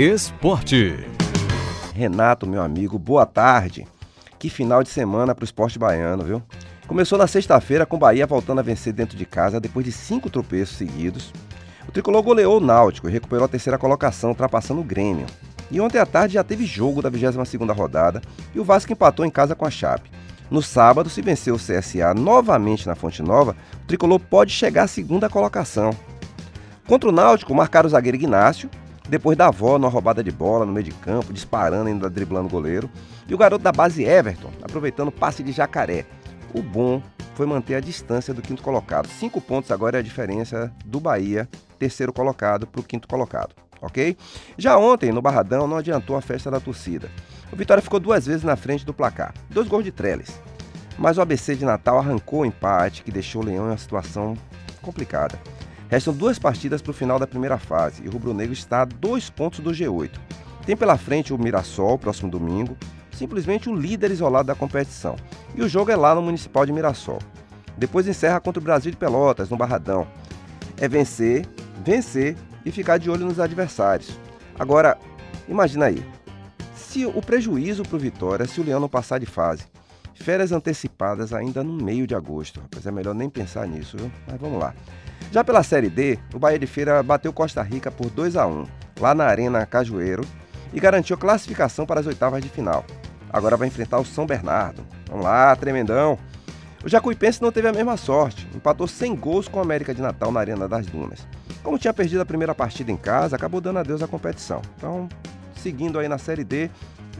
Esporte. Renato, meu amigo, boa tarde. Que final de semana para o esporte baiano, viu? Começou na sexta-feira com o Bahia voltando a vencer dentro de casa depois de cinco tropeços seguidos. O tricolor goleou o Náutico e recuperou a terceira colocação, ultrapassando o Grêmio. E ontem à tarde já teve jogo da 22ª rodada e o Vasco empatou em casa com a Chape. No sábado, se vencer o CSA novamente na Fonte Nova, o tricolor pode chegar à segunda colocação. Contra o Náutico, marcaram o zagueiro Ignácio, depois da avó numa roubada de bola no meio de campo, disparando ainda driblando o goleiro. E o garoto da base Everton, aproveitando o passe de jacaré. O bom foi manter a distância do quinto colocado. Cinco pontos agora é a diferença do Bahia, terceiro colocado, para o quinto colocado, ok? Já ontem, no Barradão, não adiantou a festa da torcida. O Vitória ficou duas vezes na frente do placar, dois gols de Trellis. Mas o ABC de Natal arrancou o empate, que deixou o Leão em uma situação complicada. Restam duas partidas para o final da primeira fase e o Rubro Negro está a dois pontos do G8. Tem pela frente o Mirassol, próximo domingo, simplesmente o líder isolado da competição. E o jogo é lá no Municipal de Mirassol. Depois encerra contra o Brasil de Pelotas, no Barradão. É vencer, vencer e ficar de olho nos adversários. Agora, imagina aí. Se o prejuízo para o Vitória se o Leão não passar de fase. Férias antecipadas ainda no meio de agosto, rapaz. É melhor nem pensar nisso, viu? Mas vamos lá. Já pela Série D, o Bahia de Feira bateu Costa Rica por 2 a 1 lá na Arena Cajueiro e garantiu classificação para as oitavas de final. Agora vai enfrentar o São Bernardo. Vamos lá, tremendão. O Jacuipense não teve a mesma sorte, empatou sem gols com o América de Natal na Arena das Dunas. Como tinha perdido a primeira partida em casa, acabou dando adeus à competição. Então, seguindo aí na Série D,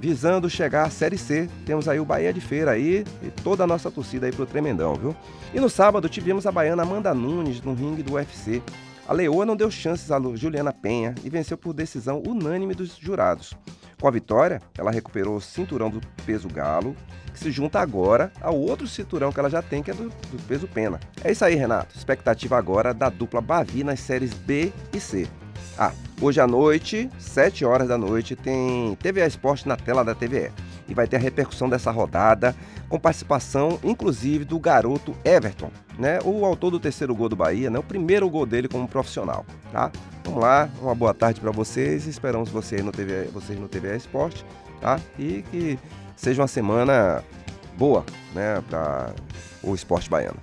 visando chegar à Série C. Temos aí o Bahia de Feira aí e toda a nossa torcida aí pro Tremendão, viu? E no sábado tivemos a baiana Amanda Nunes no ringue do UFC. A Leoa não deu chances a Juliana Penha e venceu por decisão unânime dos jurados. Com a vitória, ela recuperou o cinturão do peso galo, que se junta agora ao outro cinturão que ela já tem, que é do, do peso pena. É isso aí, Renato. Expectativa agora da dupla Bavi nas séries B e C. Ah, hoje à noite, 7 horas da noite, tem TVA Esporte na tela da TVE. E vai ter a repercussão dessa rodada, com participação, inclusive, do garoto Everton, né? O autor do terceiro gol do Bahia, né? O primeiro gol dele como profissional, tá? Vamos lá, uma boa tarde para vocês. Esperamos vocês no TV, vocês no TVA Esporte, tá? E que seja uma semana boa, né, para o esporte baiano.